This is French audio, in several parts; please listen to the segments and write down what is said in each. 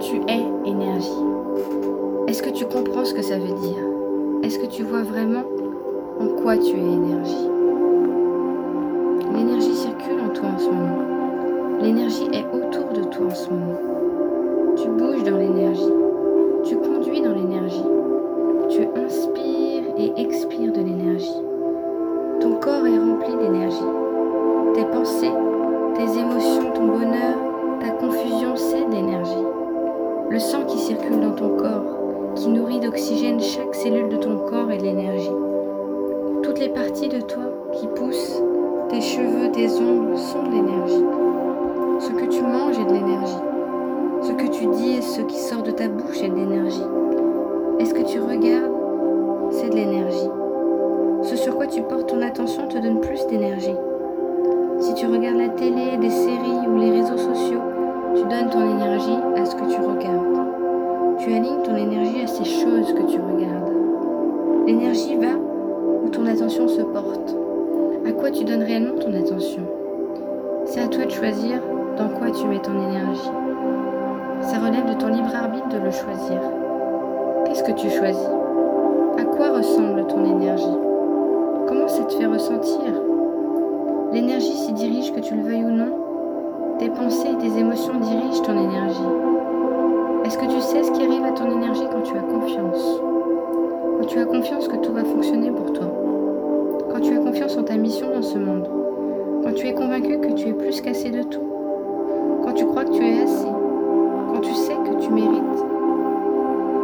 Tu es énergie. Est-ce que tu comprends ce que ça veut dire? Est-ce que tu vois vraiment en quoi tu es énergie? L'énergie circule en toi en ce moment. L'énergie est autour de toi en ce moment. Tu bouges dans l'énergie. Tu conduis dans l'énergie. Tu inspires et expires de l'énergie. Ton corps est rempli d'énergie. Tes pensées, tes émotions, ton bonheur, Le sang qui circule dans ton corps, qui nourrit d'oxygène chaque cellule de ton corps et de l'énergie. Toutes les parties de toi qui poussent, tes cheveux, tes ongles, sont de l'énergie. Ce que tu manges est de l'énergie. Ce que tu dis et ce qui sort de ta bouche est de l'énergie. Est-ce que tu regardes C'est de l'énergie. Ce sur quoi tu portes ton attention te donne plus d'énergie. Si tu regardes la télé, des séries ou les réseaux sociaux, tu donnes ton énergie à ce que se porte. À quoi tu donnes réellement ton attention? C'est à toi de choisir dans quoi tu mets ton énergie. Ça relève de ton libre arbitre de le choisir. Qu'est-ce que tu choisis? À quoi ressemble ton énergie? Comment ça te fait ressentir? L'énergie s'y dirige que tu le veuilles ou non. Tes pensées et tes émotions dirigent ton énergie. Est-ce que tu sais ce qui arrive à ton énergie quand tu as confiance? Quand tu as confiance que tout va fonctionner pour toi Quand tu as confiance en ta mission dans ce monde Quand tu es convaincu que tu es plus qu'assez de tout Quand tu crois que tu es assez Quand tu sais que tu mérites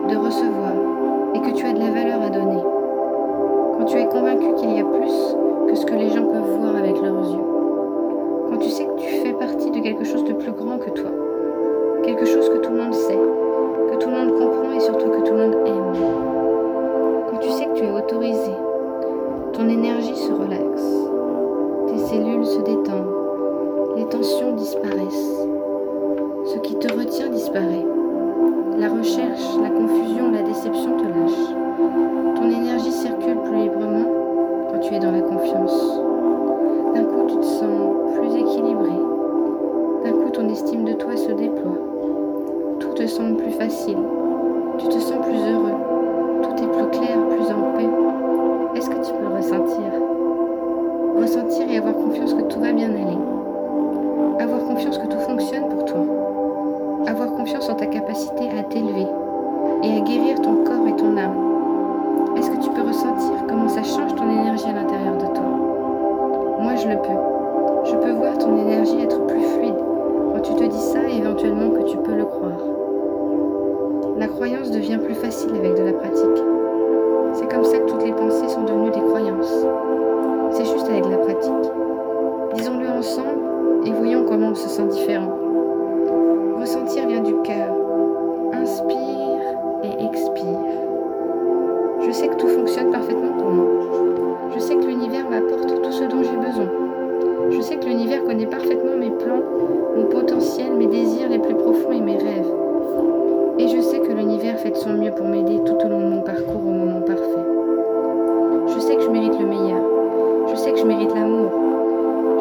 de recevoir et que tu as de la valeur à donner Quand tu es convaincu qu'il y a plus que ce que les gens peuvent voir avec leurs yeux Quand tu sais que tu fais partie de quelque chose de plus grand que toi quelque chose que tout le monde sait, se détendent, les tensions disparaissent, ce qui te retient disparaît. La recherche, la confusion, la déception te lâchent. Ton énergie circule plus librement quand tu es dans la confiance. D'un coup, tu te sens plus équilibré. D'un coup, ton estime de toi se déploie te semble plus facile, tu te sens plus heureux, tout est plus clair, plus confiance ta capacité à t'élever et à guérir ton corps et ton âme. Est-ce que tu peux ressentir comment ça change ton énergie à l'intérieur de toi? Moi, je le peux. Je peux voir ton énergie être plus fluide quand tu te dis ça et éventuellement que tu peux le croire la croyance devient plus facile avec de la pratique. C'est comme ça que toutes les pensées sont devenues des croyances. C'est juste avec la pratique. Disons-le ensemble et voyons comment on se sent différent. Sais que tout fonctionne parfaitement pour moi. Je sais que l'univers m'apporte tout ce dont j'ai besoin. Je sais que l'univers connaît parfaitement mes plans, mon potentiel, mes désirs les plus profonds et mes rêves. Et je sais que l'univers fait de son mieux pour m'aider tout au long de mon parcours au moment parfait. Je sais que je mérite le meilleur. Je sais que je mérite l'amour.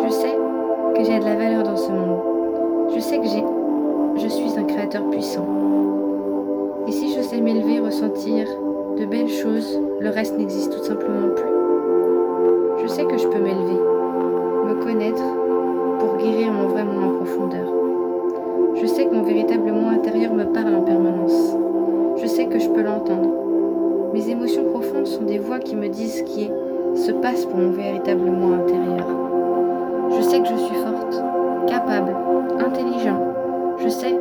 Je sais que j'ai de la valeur dans ce monde. Je sais que j'ai, je suis un créateur puissant. Et si je sais m'élever, ressentir de belles choses, le reste n'existe tout simplement plus. Je sais que je peux m'élever, me connaître pour guérir mon vrai moi en profondeur. Je sais que mon véritable moi intérieur me parle en permanence. Je sais que je peux l'entendre. Mes émotions profondes sont des voix qui me disent ce qui se passe pour mon véritable moi intérieur. Je sais que je suis forte, capable, intelligent. Je sais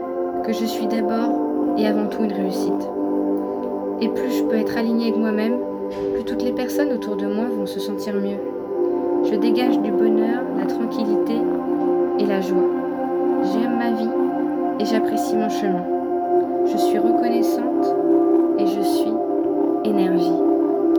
que je suis d'abord et avant tout une réussite. Et plus je peux être alignée avec moi-même, plus toutes les personnes autour de moi vont se sentir mieux. Je dégage du bonheur, la tranquillité et la joie. J'aime ma vie et j'apprécie mon chemin. Je suis reconnaissante et je suis énergie.